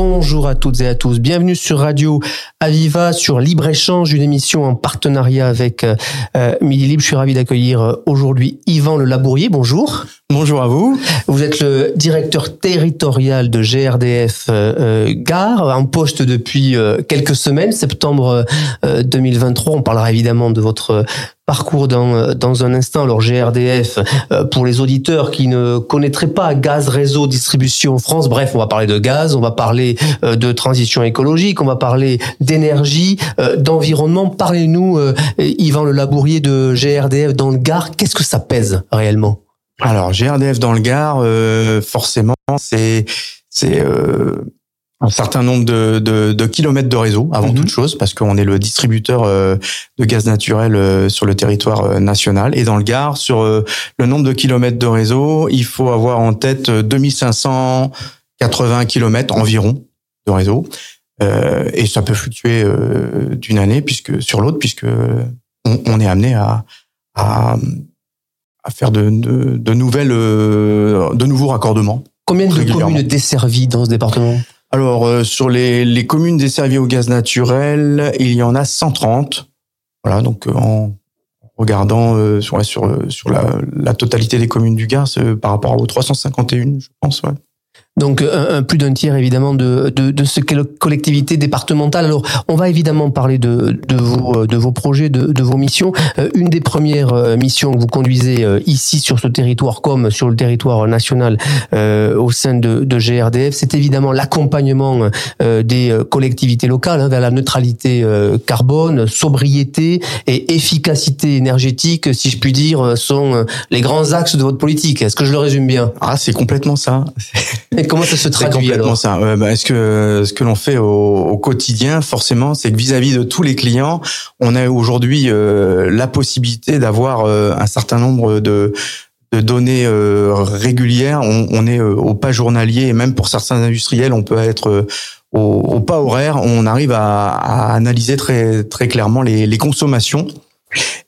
Bonjour à toutes et à tous. Bienvenue sur Radio Aviva, sur Libre-Échange, une émission en partenariat avec euh, euh, Midi Libre. Je suis ravi d'accueillir euh, aujourd'hui Yvan Le Labourier. Bonjour. Bonjour à vous. Vous êtes le directeur territorial de GRDF euh, Gare, en poste depuis quelques semaines, septembre 2023. On parlera évidemment de votre parcours dans, dans un instant. Alors GRDF, pour les auditeurs qui ne connaîtraient pas Gaz Réseau Distribution France, bref, on va parler de gaz, on va parler de transition écologique, on va parler d'énergie, d'environnement. Parlez-nous, Yvan Le Labourier de GRDF dans le Gard, qu'est-ce que ça pèse réellement? Alors GRDF dans le Gard, euh, forcément, c'est c'est euh, un certain nombre de, de, de, kilomètres de réseau avant mhm. toute chose, parce qu'on est le distributeur euh, de gaz naturel sur le territoire national. Et dans le Gard, sur le nombre de kilomètres de réseau, il faut avoir en tête 2580 kilomètres environ de réseau. et ça peut fluctuer d'une année puisque sur l'autre, puisque on, on, est amené à, à à faire de, de, nouvelles, euh, de nouveaux raccordements. Combien de communes desservies dans ce département? Alors, euh, sur les, les communes desservies au gaz naturel, il y en a 130. Voilà, donc euh, en regardant sur, sur, sur la, la, totalité des communes du Gard, par rapport aux 351, je pense. Ouais. Donc un, plus d'un tiers évidemment de, de, de ce collectivité départementale. Alors on va évidemment parler de, de, vos, de vos projets, de, de vos missions. Euh, une des premières euh, missions que vous conduisez euh, ici sur ce territoire comme sur le territoire national au sein de, de GRDF, c'est évidemment l'accompagnement des collectivités locales hein, vers la neutralité carbone, sobriété et efficacité énergétique, si je puis dire, sont les grands axes de votre politique. Est-ce que je le résume bien? Ah, c'est complètement ça. comment ça se traduit complètement ça. bah, ce que ce que l'on fait au, quotidien, forcément, c'est que vis-à-vis de tous les clients, on a aujourd'hui euh, la possibilité d'avoir euh, un certain nombre de de données euh, régulières. On, on est au pas journalier et même pour certains industriels, on peut être au, au pas horaire. On arrive à, à analyser très très clairement les, les consommations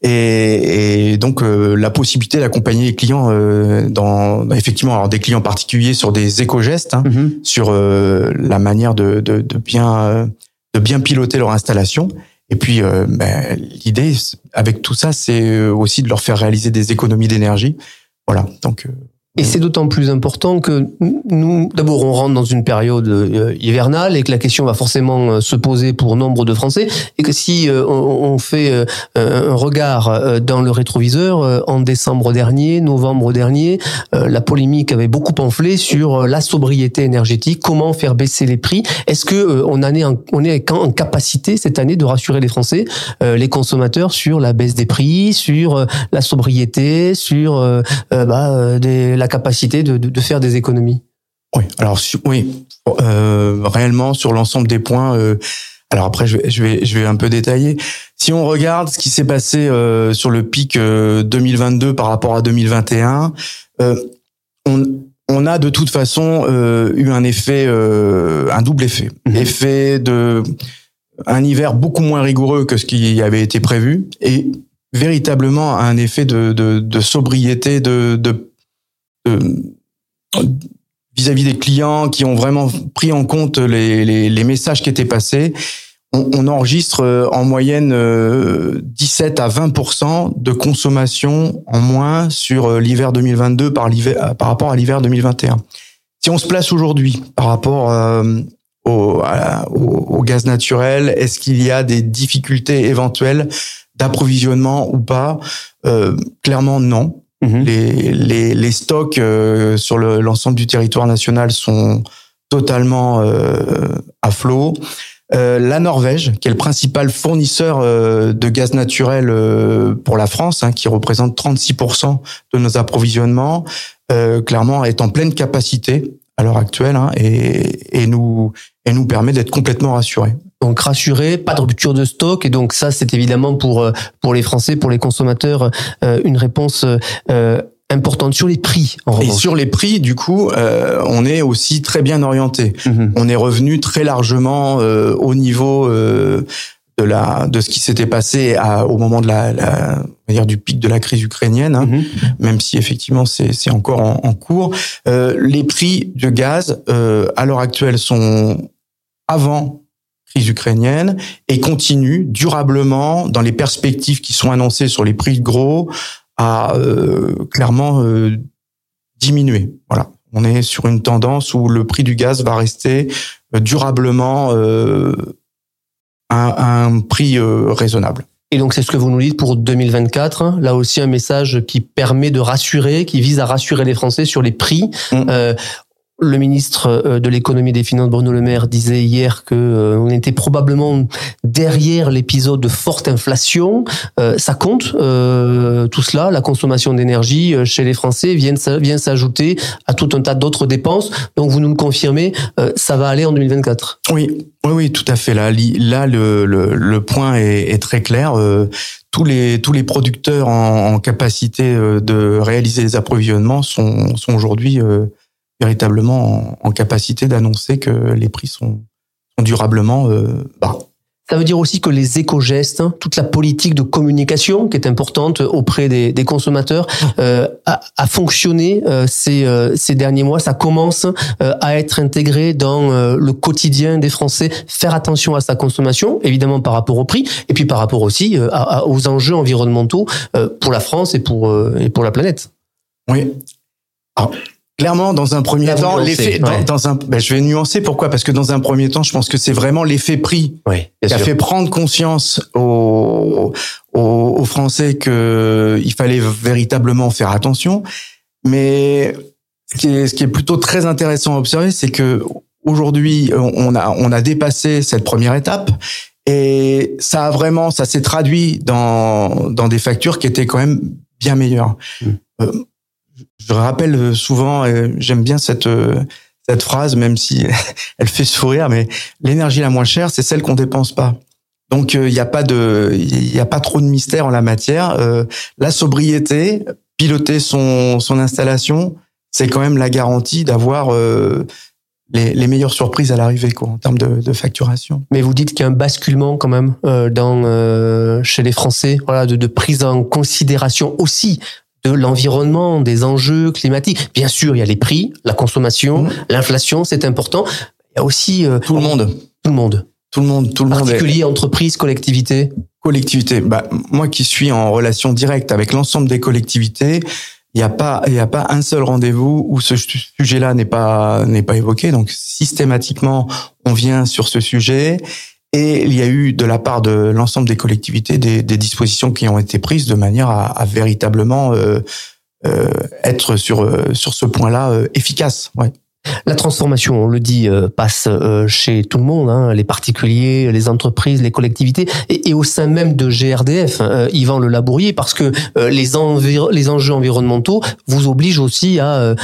et, et donc euh, la possibilité d'accompagner les clients euh, dans bah, effectivement alors des clients particuliers sur des éco-gestes, hein, mhm. sur euh, la manière de, de, de, bien de bien piloter leur installation. Et puis bah, l'idée avec tout ça, c'est aussi de leur faire réaliser des économies d'énergie. Voilà. Donc et c'est d'autant plus important que nous, d'abord, on rentre dans une période euh, hivernale et que la question va forcément euh, se poser pour nombre de Français et que si euh, on fait un regard dans le rétroviseur, en décembre dernier, novembre dernier, la polémique avait beaucoup enflé sur la sobriété énergétique, comment faire baisser les prix. Est-ce que on en est en, est en capacité cette année de rassurer les Français, les consommateurs sur la baisse des prix, sur la sobriété, sur bah, des la capacité de, de, faire des économies. Oui, alors oui, euh, réellement sur l'ensemble des points. Euh, alors après, je vais, je vais, je vais un peu détailler. Si on regarde ce qui s'est passé euh, sur le pic 2022 par rapport à 2021, on, on a de toute façon eu un effet, un double effet, mhm. effet de un hiver beaucoup moins rigoureux que ce qui avait été prévu et véritablement un effet de, de, de sobriété, de, de vis-à-vis des clients qui ont vraiment pris en compte les, les, les messages qui étaient passés. On, on enregistre euh, en moyenne 17 euh, à 20% de consommation en moins sur euh, l'hiver 2022 par, par rapport à l'hiver 2021. Si on se place aujourd'hui par rapport au, au, gaz naturel, est-ce qu'il y a des difficultés éventuelles d'approvisionnement ou pas? Clairement non. Mhm. Les, les, les, stocks euh, sur l'ensemble du territoire national sont totalement euh, à flot. Euh, la Norvège, qui est le principal fournisseur euh, de gaz naturel euh, pour la France, hein, qui représente 36% de nos approvisionnements, clairement est en pleine capacité à l'heure actuelle hein, et, et, nous, et nous permet d'être complètement rassurés. Donc rassuré, pas de rupture de stock et donc ça c'est évidemment pour euh, pour les Français, pour les consommateurs euh, une réponse euh, importante sur les prix. En et sur les prix, du coup, euh, on est aussi très bien orienté. Mhm. On est revenu très largement euh, au niveau euh, de la de ce qui s'était passé à, au moment de la, la dire du pic de la crise ukrainienne, hein, mhm. même si effectivement c'est c'est encore en, en cours. Euh, les prix de gaz euh, à l'heure actuelle sont avant crise ukrainienne et continuent durablement dans les perspectives qui sont annoncées sur les prix de gros à euh, clairement euh, diminuer. Voilà, on est sur une tendance où le prix du gaz va rester euh, durablement à un prix raisonnable. Et donc c'est ce que vous nous dites pour 2024. Là aussi un message qui permet de rassurer, qui vise à rassurer les Français sur les prix. Mmh. Euh, le ministre euh, de l'économie et des finances Bruno Le Maire disait hier que euh, on était probablement derrière l'épisode de forte inflation. Euh, ça compte tout cela, la consommation d'énergie chez les Français vient s'ajouter à tout un tas d'autres dépenses. Donc vous nous le confirmez, ça va aller en 2024. Oui, oui, oui, tout à fait. Là, là, le, le, point est, est, très clair. tous les tous les producteurs en, en capacité de réaliser les approvisionnements sont sont aujourd'hui véritablement en, capacité d'annoncer que les prix sont, durablement euh, bas. Ça veut dire aussi que les éco-gestes, hein, toute la politique de communication qui est importante auprès des, consommateurs, euh, a, fonctionné euh, ces, ces derniers mois. Ça commence à être intégré dans le quotidien des Français. Faire attention à sa consommation, évidemment par rapport au prix, et puis par rapport aussi aux enjeux environnementaux pour la France et pour, et pour la planète. Oui. Alors, Clairement, dans un premier temps, l'effet, dans, un, ben, je vais nuancer pourquoi Parce que dans un premier temps, je pense que c'est vraiment l'effet prix qui a fait prendre conscience aux, aux, Français que il fallait véritablement faire attention. Mais ce qui est, ce qui est plutôt très intéressant à observer, c'est que aujourd'hui, on a, on a dépassé cette première étape et ça a vraiment, ça s'est traduit dans, dans des factures qui étaient quand même bien meilleures. Mmh. Euh, je rappelle souvent, j'aime bien cette euh, cette phrase, même si elle fait sourire, mais l'énergie la moins chère, c'est celle qu'on dépense pas. Donc il euh, n'y a pas de, il a pas trop de mystère en la matière. Euh, la sobriété, piloter son installation, c'est quand même la garantie d'avoir les, meilleures surprises à l'arrivée quoi en termes de, facturation. Mais vous dites qu'il y a un basculement quand même chez les Français, voilà, de, prise en considération aussi de l'environnement, des enjeux climatiques. Bien sûr, il y a les prix, la consommation, mmh. l'inflation, c'est important. Il y a aussi euh, tout le monde. Tout le monde. Tout le monde, tout le monde. Particulier, entreprise, collectivité. Collectivité. Bah, moi qui suis en relation directe avec l'ensemble des collectivités, il n'y a pas, il y a pas un seul rendez-vous où ce sujet-là n'est pas, n'est pas évoqué. Donc, systématiquement, on vient sur ce sujet et il y a eu de la part de l'ensemble des collectivités des, dispositions qui ont été prises de manière à, à véritablement euh, euh, être sur euh, sur ce point-là euh, efficace. Ouais. La transformation, on le dit, euh, passe euh, chez tout le monde, hein, les particuliers, les entreprises, les collectivités, et, au sein même de GRDF, hein, euh, Yvan Le Labourier, parce que les, enjeux environnementaux vous obligent aussi à,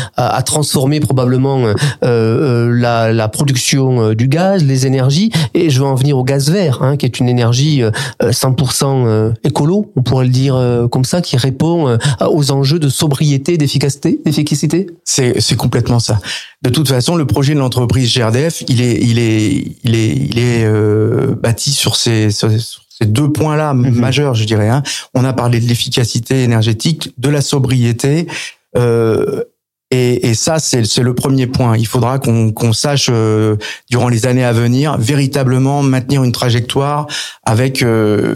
transformer probablement la, production du gaz, les énergies, et je veux en venir au gaz vert, hein, qui est une énergie 100% écolo, on pourrait le dire comme ça, qui répond aux enjeux de sobriété, d'efficacité. C'est complètement ça de toute façon, le projet de l'entreprise GRDF, il est, il est, il est, il est euh, bâti sur ces, ces deux points-là mhm. majeurs, je dirais. Hein. On a parlé de l'efficacité énergétique, de la sobriété. Euh, et, et, ça, c'est le premier point. Il faudra qu'on sache, euh, durant les années à venir, véritablement maintenir une trajectoire avec euh,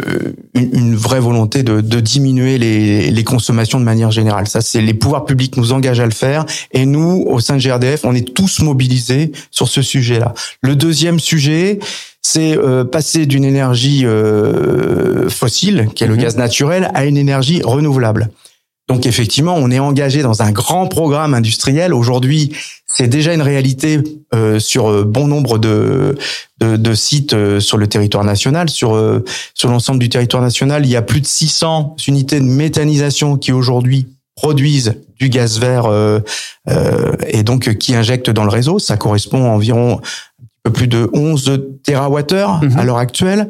une, une, vraie volonté de, de diminuer les, les, consommations de manière générale. Ça, c'est les pouvoirs publics nous engagent à le faire. Et nous, au sein de GRDF, on est tous mobilisés sur ce sujet-là. Le deuxième sujet, c'est euh, passer d'une énergie fossile, qui est le mhm. gaz naturel, à une énergie renouvelable. Donc effectivement, on est engagé dans un grand programme industriel. Aujourd'hui, c'est déjà une réalité euh, sur euh, bon nombre de, de, sites euh, sur le territoire national. Sur, sur l'ensemble du territoire national, il y a plus de 600 unités de méthanisation qui aujourd'hui produisent du gaz vert et donc qui injectent dans le réseau. Ça correspond à environ un peu plus de 11 TWh à mhm. l'heure actuelle.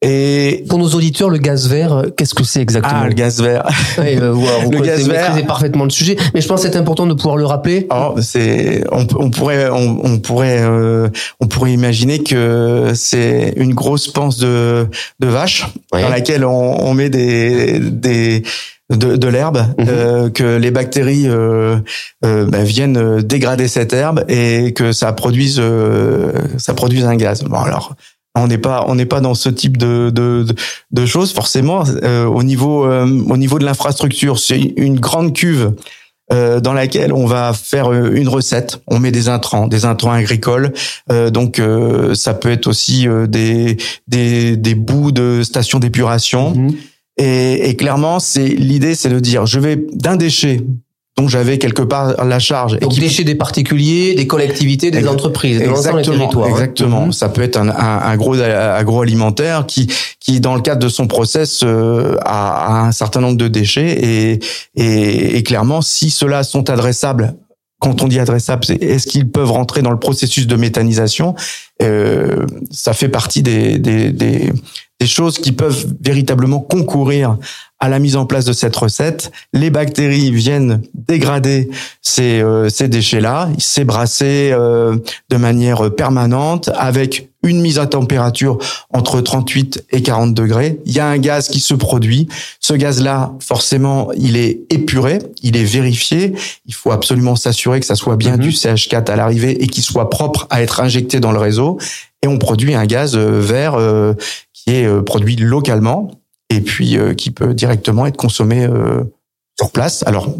Et pour nos auditeurs, le gaz vert, qu'est-ce que c'est exactement Ah, le gaz vert. Oui, euh, vous le gaz vert. parfaitement le sujet, mais je pense que c'est important de pouvoir le rappeler. Oh, c'est, on, on, pourrait, on, on pourrait, euh, on pourrait imaginer que c'est une grosse panse de, de vache dans laquelle on, on met des, des de, de l'herbe, mhm. euh, que les bactéries euh, euh, bah, viennent dégrader cette herbe et que ça produise ça produise un gaz. Bon alors on n'est pas on n'est pas dans ce type de de, de choses forcément. Euh, au niveau euh, au niveau de l'infrastructure c'est une grande cuve euh, dans laquelle on va faire une recette. On met des intrants des intrants agricoles. Donc ça peut être aussi des des des bouts de stations d'épuration. Mhm. et, et clairement c'est l'idée c'est de dire je vais d'un déchet donc j'avais quelque part la charge. Donc déchets des particuliers, des collectivités, des entreprises, des territoires. Exactement. Mhm. Ça peut être un, un, un, gros agroalimentaire qui, qui dans le cadre de son process euh, a, un certain nombre de déchets et, et, et clairement si ceux-là sont adressables quand on dit adressable, c'est est-ce qu'ils peuvent rentrer dans le processus de méthanisation euh, Ça fait partie des, des, des, des, choses qui peuvent véritablement concourir à la mise en place de cette recette. Les bactéries viennent dégrader ces, euh, ces déchets-là, c'est brassé euh, de manière permanente avec une mise à température entre 38 et 40 degrés. Il y a un gaz qui se produit. Ce gaz-là, forcément, il est épuré, il est vérifié. Il faut absolument s'assurer que ça soit bien mhm. du CH4 à l'arrivée et qu'il soit propre à être injecté dans le réseau. Et on produit un gaz euh, vert qui est produit localement et puis euh, qui peut directement être consommé euh, sur place. Alors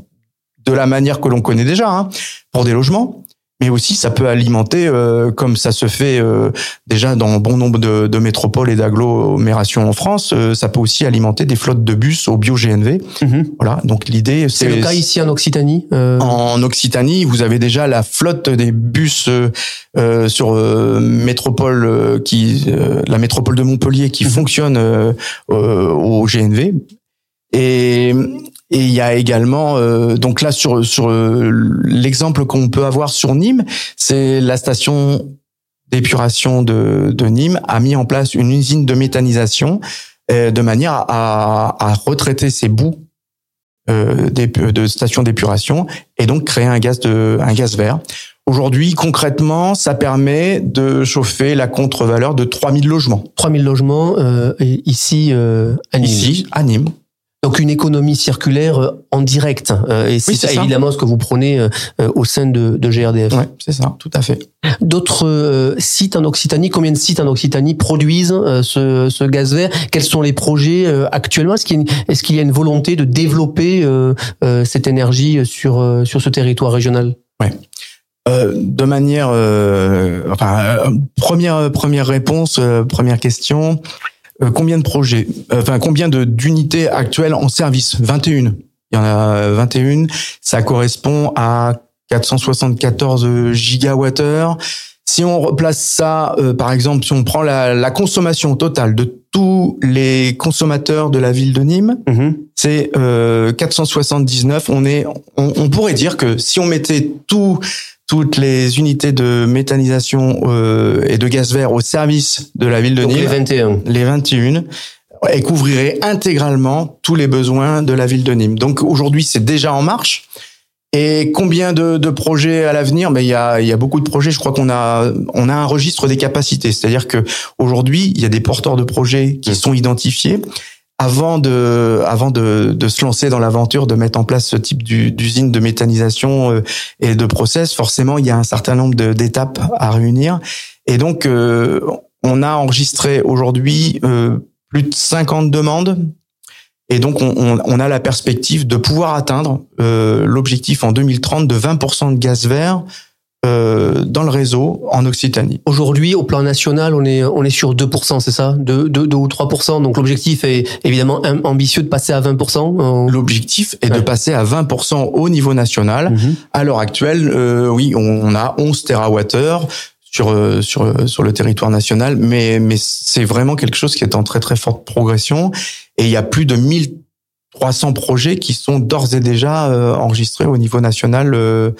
de la manière que l'on connaît déjà, hein, pour des logements, mais aussi ça peut alimenter, euh, comme ça se fait euh, déjà dans bon nombre de, de métropoles et d'agglomérations en France, euh, ça peut aussi alimenter des flottes de bus au bio-GNV. Mhm. Voilà, donc l'idée c'est... Le cas ici en Occitanie En Occitanie, vous avez déjà la flotte des bus sur métropole, qui la métropole de Montpellier qui mhm. fonctionne au GNV. Et et il y a également, euh, donc là sur sur euh, l'exemple qu'on peut avoir sur Nîmes, c'est la station d'épuration de, de Nîmes a mis en place une usine de méthanisation euh, de manière à, à, retraiter ces bouts euh, de stations d'épuration et donc créer un gaz de un gaz vert. Aujourd'hui, concrètement, ça permet de chauffer la contre-valeur de 3000 logements. 3000 logements euh, ici à Nîmes. Ici à Nîmes. Donc une économie circulaire euh, en direct. Euh, et c'est ça, évidemment ce que vous prenez euh, au sein de, de GRDF. Oui, c'est ça, tout à fait. D'autres sites en Occitanie, combien de sites en Occitanie produisent ce, ce gaz vert? Quels sont les projets actuellement? Est-ce qu'il y, est qu'il y, a une volonté de développer cette énergie sur, sur ce territoire régional? Oui. de manière, enfin, première première réponse, première question. Euh, combien de projets, euh, enfin combien de d'unités actuelles en service? 21. Il y en a 21. Ça correspond à 474 gigawattheures. Si on replace ça, euh, par exemple, si on prend la, la, consommation totale de tous les consommateurs de la ville de Nîmes, mhm. c'est euh, 479. On est, on, on, pourrait dire que si on mettait tout toutes les unités de méthanisation euh, et de gaz vert au service de la ville de Nîmes. Les 21. Les 21 et couvrirait intégralement tous les besoins de la ville de Nîmes. Donc aujourd'hui, c'est déjà en marche. Et combien de, de projets à l'avenir? Mais il y a, y a beaucoup de projets. Je crois qu'on a, on a un registre des capacités. C'est-à-dire que aujourd'hui, il y a des porteurs de projets qui mmh. sont identifiés avant de, avant de, de se lancer dans l'aventure de mettre en place ce type d'usine de méthanisation euh, et de process, forcément, il y a un certain nombre d'étapes à réunir. Et donc, euh, on a enregistré aujourd'hui euh, plus de 50 demandes. Et donc, on, on, a la perspective de pouvoir atteindre l'objectif en 2030 de 20% de gaz vert euh, dans le réseau en Occitanie. Aujourd'hui, au plan national, on est on est sur 2%, c'est ça? 2, 2, ou 3%. Donc l'objectif est évidemment ambitieux de passer à 20%. L'objectif est de passer à 20% au niveau national. Mhm. À l'heure actuelle, euh, oui, on, a 11 TWh sur euh, sur sur le territoire national, mais mais c'est vraiment quelque chose qui est en très très forte progression et il y a plus de 1300 projets qui sont d'ores et déjà enregistrés au niveau national euh,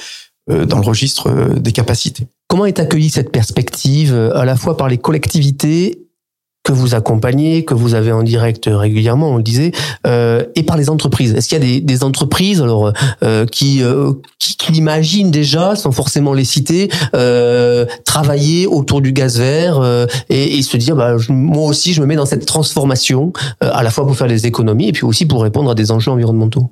dans le registre euh, des capacités. Comment est accueillie cette perspective euh, à la fois par les collectivités que vous accompagnez, que vous avez en direct régulièrement, on le disait, euh, et par les entreprises? Est-ce qu'il y a des, des entreprises alors euh, qui, euh, qui, qui déjà, sans forcément les citer, euh, travailler autour du gaz vert euh, et, et, se dire, bah, moi aussi, je me mets dans cette transformation, euh, à la fois pour faire des économies et puis aussi pour répondre à des enjeux environnementaux?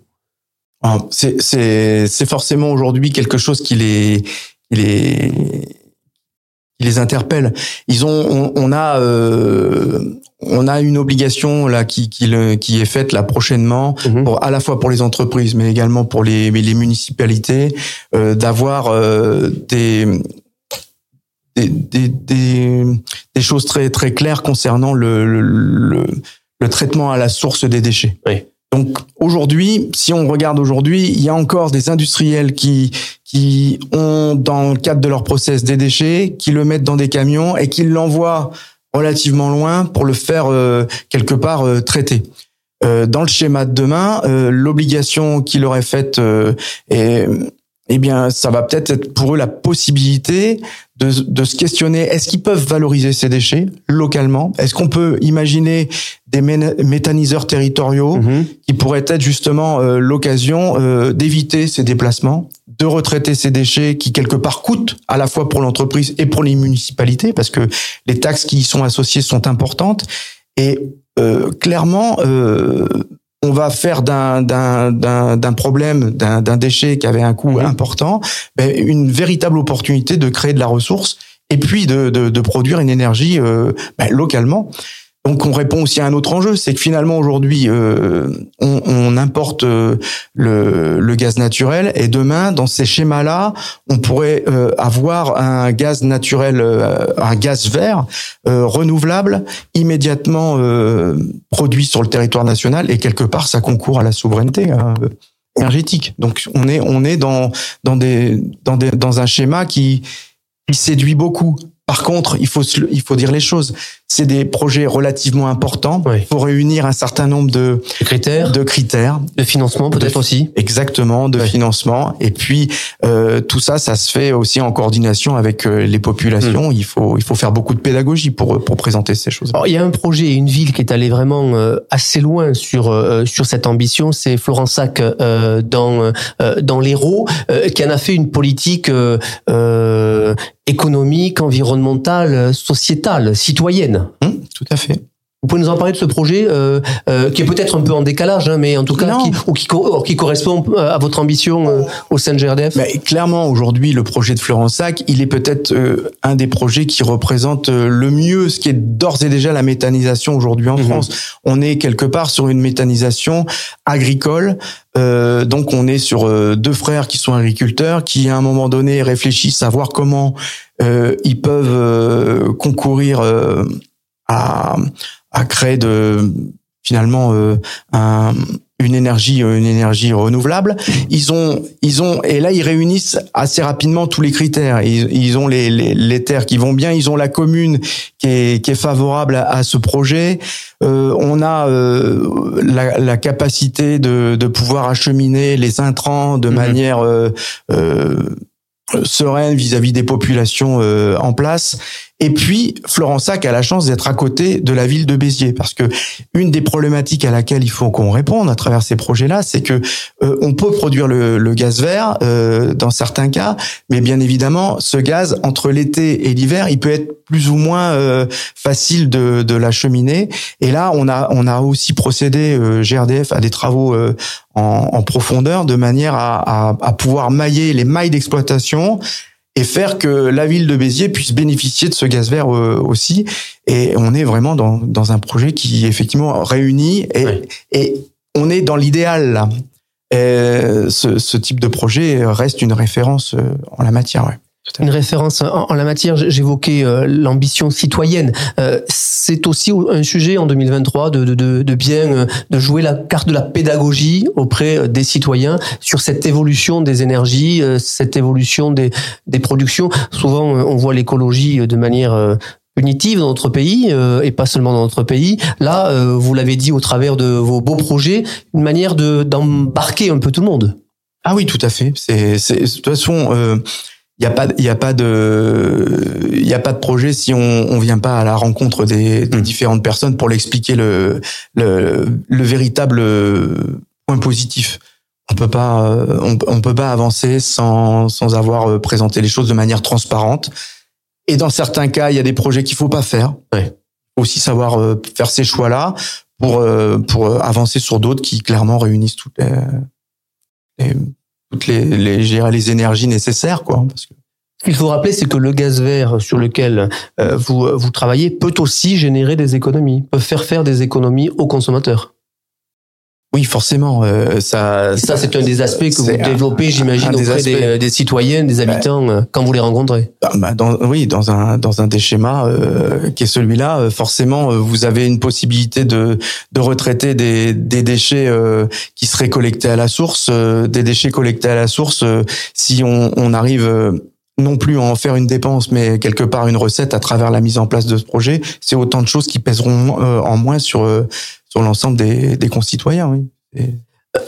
C'est forcément aujourd'hui quelque chose qui les, qui les, qui les interpelle. Ils ont, on, on a, euh, on a une obligation là qui qui, le, qui est faite là prochainement, Mhm. pour, à la fois pour les entreprises, mais également pour les les municipalités, euh, d'avoir euh, des des, des, des, des choses très très claires concernant le, le, le, le traitement à la source des déchets. Oui. Donc aujourd'hui, si on regarde aujourd'hui, il y a encore des industriels qui qui ont dans le cadre de leur process des déchets, qui le mettent dans des camions et qui l'envoient relativement loin pour le faire euh, quelque part euh, traiter. Euh, dans le schéma de demain, euh, l'obligation qui leur est faite euh, est eh bien, ça va peut-être être pour eux la possibilité de, de se questionner est-ce qu'ils peuvent valoriser ces déchets localement? Est-ce qu'on peut imaginer des mé- méthaniseurs territoriaux Mhm. qui pourraient être justement euh, l'occasion euh, d'éviter ces déplacements, de retraiter ces déchets qui quelque part coûtent à la fois pour l'entreprise et pour les municipalités parce que les taxes qui y sont associées sont importantes et euh, clairement on va faire d'un d'un d'un d'un problème d'un d'un déchet qui avait un coût Mhm. important ben, une véritable opportunité de créer de la ressource et puis de de, de produire une énergie euh, ben, localement donc on répond aussi à un autre enjeu, c'est que finalement aujourd'hui euh, on, importe euh, le, gaz naturel et demain dans ces schémas-là on pourrait euh, avoir un gaz naturel, un gaz vert renouvelable immédiatement produit sur le territoire national et quelque part ça concourt à la souveraineté euh, énergétique. Donc on est on est dans dans des dans des dans un schéma qui qui séduit beaucoup. Par contre, il faut il faut dire les choses. C'est des projets relativement importants. Oui. Il faut réunir un certain nombre de critères de critères de financement peut-être aussi. exactement de financement et puis euh, tout ça ça se fait aussi en coordination avec euh, les Hmm. populations il faut il faut faire beaucoup de pédagogie pour pour présenter ces choses Alors, il y a un projet et une ville qui est allé vraiment euh, assez loin sur euh, sur cette ambition, c'est Florensac euh, dans euh, dans l'Hérault, euh, qui en a fait une politique euh, euh, économique, environnementale, sociétale, citoyenne. Hum, tout à fait Vous pouvez nous en parler de ce projet euh, euh, qui est peut-être un peu en décalage, hein, mais en tout cas qui, ou qui, co- qui correspond euh, à votre ambition euh, au sein de GRDF. Mais clairement, aujourd'hui, le projet de Florensac, il est peut-être un des projets qui représente le mieux ce qui est d'ores et déjà la méthanisation aujourd'hui en Mhm. France. On est quelque part sur une méthanisation agricole. Euh, donc, on est sur euh, deux frères qui sont agriculteurs, qui à un moment donné réfléchissent à voir comment euh, ils peuvent concourir à, à créer de finalement euh, un, une énergie une énergie renouvelable ils ont ils ont et là ils réunissent assez rapidement tous les critères ils, ils ont les, les les terres qui vont bien ils ont la commune qui est qui est favorable à, à ce projet Euh, on a euh, la, la capacité de de pouvoir acheminer les intrants de Mhm. manière euh, euh, sereine vis-à-vis des populations euh, en place. Et puis, Florensac a la chance d'être à côté de la ville de Béziers, parce que une des problématiques à laquelle il faut qu'on réponde à travers ces projets-là, c'est que euh, on peut produire le, le gaz vert euh, dans certains cas, mais bien évidemment, ce gaz entre l'été et l'hiver, il peut être plus ou moins euh, facile de, de l'acheminer. Et là, on a on a aussi procédé euh, GRDF à des travaux euh, en, en profondeur de manière à, à pouvoir mailler les mailles d'exploitation et faire que la ville de Béziers puisse bénéficier de ce gaz vert euh, aussi. Et on est vraiment dans, dans un projet qui effectivement réunit et, et on est dans l'idéal là. Et ce, ce type de projet reste une référence euh, en la matière. Ouais. Une référence en, en la matière, j'évoquais euh, l'ambition citoyenne. Euh, c'est aussi un sujet en 2023 de, de, de, de bien euh, de jouer la carte de la pédagogie auprès des citoyens sur cette évolution des énergies, cette évolution des, des productions. Souvent, on voit l'écologie de manière punitive dans notre pays euh, et pas seulement dans notre pays. Là, euh, vous l'avez dit au travers de vos beaux projets, une manière de d'embarquer un peu tout le monde. Ah oui, tout à fait. C'est de toute façon, euh, il n'y a pas, il y a pas de, il y a pas de projet si on, on vient pas à la rencontre des, des mmh. différentes personnes pour l'expliquer le, le, le véritable point positif. On peut pas, on, on, peut pas avancer sans, sans avoir euh, présenté les choses de manière transparente. Et dans certains cas, il y a des projets qu'il faut pas faire. Ouais. Aussi savoir euh, faire ces choix-là pour euh, pour avancer sur d'autres qui clairement réunissent toutes les, les toutes les, les, les énergies nécessaires, quoi. Parce ce qu'il faut rappeler, c'est que le gaz vert sur lequel euh, vous, vous travaillez peut aussi générer des économies, peut faire faire des économies aux consommateurs. Oui, forcément. Euh, ça, ça c'est un des aspects que vous développez, j'imagine, auprès des, des, citoyens, des habitants, euh, quand vous les rencontrez. Bah, bah, dans, oui, dans un dans un des schémas euh, qui est celui-là, euh, forcément, vous avez une possibilité de de retraiter des des déchets qui seraient collectés à la source, des déchets collectés à la source. si on, on arrive non plus à en faire une dépense, mais quelque part une recette à travers la mise en place de ce projet, c'est autant de choses qui pèseront en moins sur sur l'ensemble des, des, concitoyens. Oui.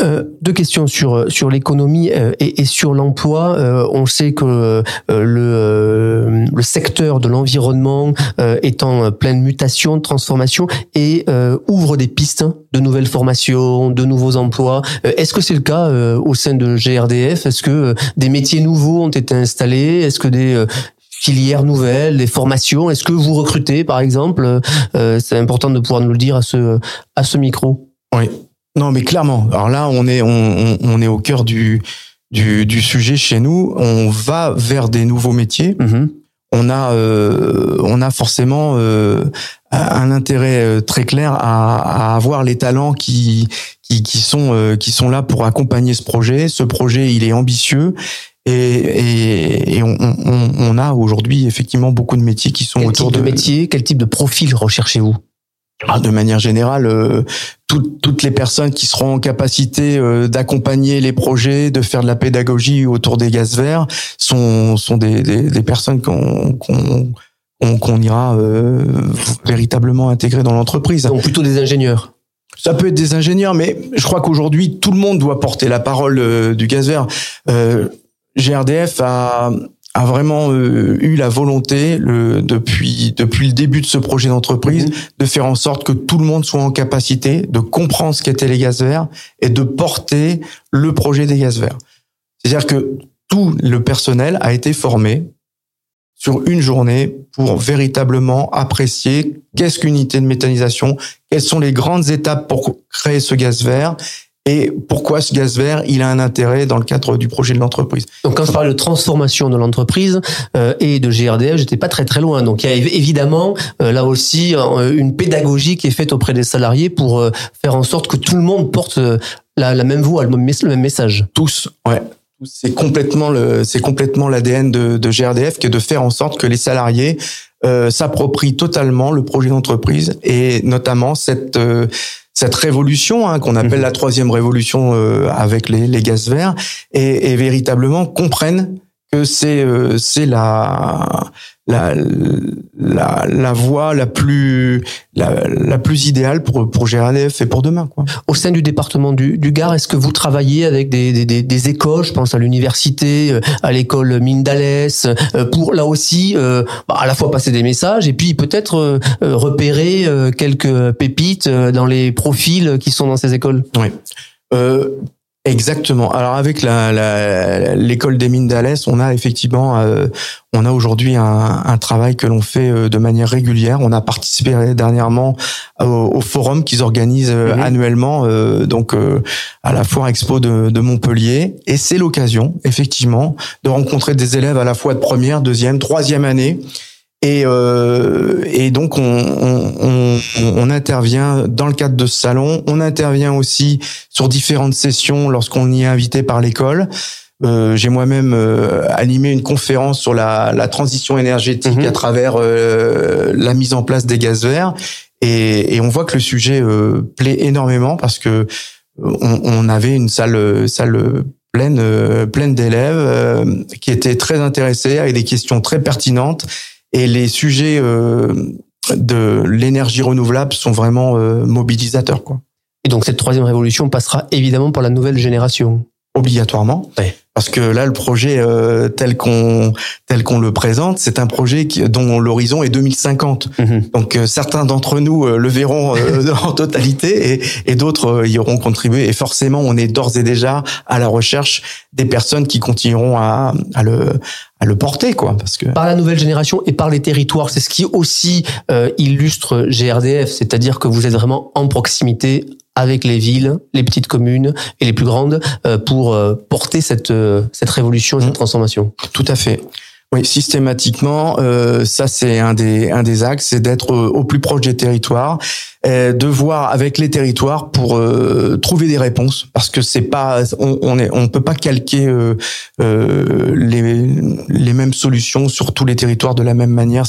Euh, deux questions sur sur l'économie euh, et, et, sur l'emploi. Euh, on sait que euh, le, le secteur de l'environnement est en pleine mutation, transformation et ouvre des pistes de nouvelles formations, de nouveaux emplois. Est-ce que c'est le cas au sein de GRDF Est-ce que des métiers nouveaux ont été installés? Est-ce que des filières nouvelles, des formations Est-ce que vous recrutez, par exemple C'est important de pouvoir nous le dire à ce à ce micro. Oui, non, mais clairement. Alors là, on est on, on est au cœur du, du, du sujet chez nous. On va vers des nouveaux métiers. Mm-hmm. On a euh, on a forcément euh, un intérêt euh, très clair à, à, avoir les talents qui qui, qui sont euh, qui sont là pour accompagner ce projet. Ce projet, il est ambitieux. Et, et, et on, on, on, a aujourd'hui effectivement beaucoup de métiers qui sont autour de, de métiers. Quel type de profil recherchez-vous? Ah, de manière générale, euh, toutes les personnes qui seront en capacité euh, d'accompagner les projets, de faire de la pédagogie autour des gaz verts, sont, sont des, des, des personnes qu'on qu'on ira euh, véritablement intégrer dans l'entreprise. Donc plutôt des ingénieurs. Ça peut être des ingénieurs, mais je crois qu'aujourd'hui tout le monde doit porter la parole du gaz vert. GRDF a a vraiment euh, eu la volonté le, depuis depuis le début de ce projet d'entreprise mhm. de faire en sorte que tout le monde soit en capacité de comprendre ce qu'étaient les gaz verts et de porter le projet des gaz verts. C'est-à-dire que tout le personnel a été formé sur une journée pour véritablement apprécier qu'est-ce qu'une unité de méthanisation, quelles sont les grandes étapes pour créer ce gaz vert et pourquoi ce gaz vert il a un intérêt dans le cadre du projet de l'entreprise? Donc quand je parle de transformation de l'entreprise euh, et de GRDF, j'étais pas très très loin. Donc il y a évidemment euh, là aussi euh, une pédagogie qui est faite auprès des salariés pour faire en sorte que tout le monde porte la, la même voix, le même, message. Tous, ouais. C'est complètement le, c'est complètement l'ADN de, de GRDF qui est de faire en sorte que les salariés s'approprient totalement le projet d'entreprise et notamment cette cette révolution hein, qu'on appelle mhm. la troisième révolution euh, avec les, les, gaz verts et, et véritablement comprennent que c'est euh, c'est la, la la la voie la plus la, la plus idéale pour pour GRDF et pour demain quoi. Au sein du département du, du Gard, est-ce que vous travaillez avec des, des, des écoles, je pense à l'université, euh, à l'école mine d'Alès, euh, pour là aussi bah, à la fois passer des messages et puis peut-être repérer quelques pépites dans les profils qui sont dans ces écoles. Oui. Euh, Exactement. Alors avec la, l'école des mines d'Alès, on a effectivement, euh, on a aujourd'hui un, un, travail que l'on fait euh, de manière régulière. On a participé dernièrement au, forum qu'ils organisent euh, mhm. annuellement, donc à la foire expo de, de Montpellier, et c'est l'occasion effectivement de rencontrer des élèves à la fois de première, deuxième, troisième année et, euh, et donc on, on, on, intervient dans le cadre de ce salon. On intervient aussi sur différentes sessions lorsqu'on y est invité par l'école. Euh, J'ai moi-même euh, animé une conférence sur la, la transition énergétique mhm. à travers euh, la mise en place des gaz verts. Et, et on voit que le sujet euh, plaît énormément parce que on, on avait une salle, salle pleine, pleine d'élèves qui étaient très intéressés avec des questions très pertinentes et les sujets euh, de l'énergie renouvelable sont vraiment euh, mobilisateurs. Quoi. Et donc cette troisième révolution passera évidemment par la nouvelle génération. Obligatoirement. Parce que là, le projet euh, tel qu'on tel qu'on le présente, c'est un projet qui, dont l'horizon est 2050. Mhm. Donc euh, certains d'entre nous euh, le verront en totalité et, et d'autres y auront contribué. Et forcément, on est d'ores et déjà à la recherche des personnes qui continueront à, à le à le porter quoi parce que par la nouvelle génération et par les territoires c'est ce qui aussi illustre GRDF c'est-à-dire que vous êtes vraiment en proximité avec les villes, les petites communes et les plus grandes euh, pour euh, porter cette euh, cette révolution, cette mmh. transformation. Tout à fait. Oui, systématiquement, ça c'est un des un des axes, c'est d'être au plus proche des territoires, de voir avec les territoires pour trouver des réponses, parce que c'est pas on, on est on peut pas calquer les les mêmes solutions sur tous les territoires de la même manière.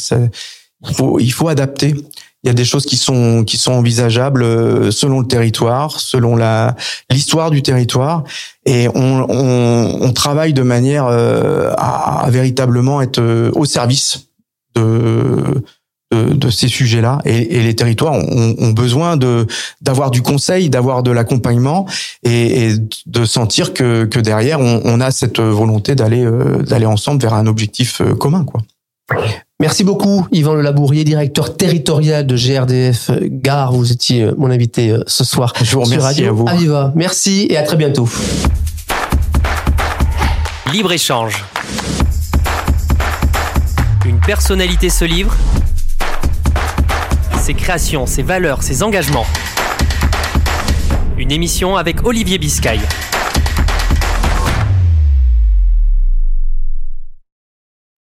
Il faut il faut adapter il y a des choses qui sont qui sont envisageables euh, selon le territoire, selon la l'histoire du territoire, et on, on, on travaille de manière euh, à, véritablement être euh, au service de de, de ces sujets-là et, et, les territoires ont, ont besoin de d'avoir du conseil, d'avoir de l'accompagnement et, et, de sentir que, que derrière on, on a cette volonté d'aller d'aller ensemble vers un objectif commun quoi. Merci beaucoup, Yvan Le Labourier, directeur territorial de GRDF Gare. Vous étiez euh, mon invité euh, ce soir. Je vous remercie à vous. Aviva. Merci et à très bientôt. Libre-échange. Une personnalité se livre. Ses créations, ses valeurs, ses engagements. Une émission avec Olivier Biscay.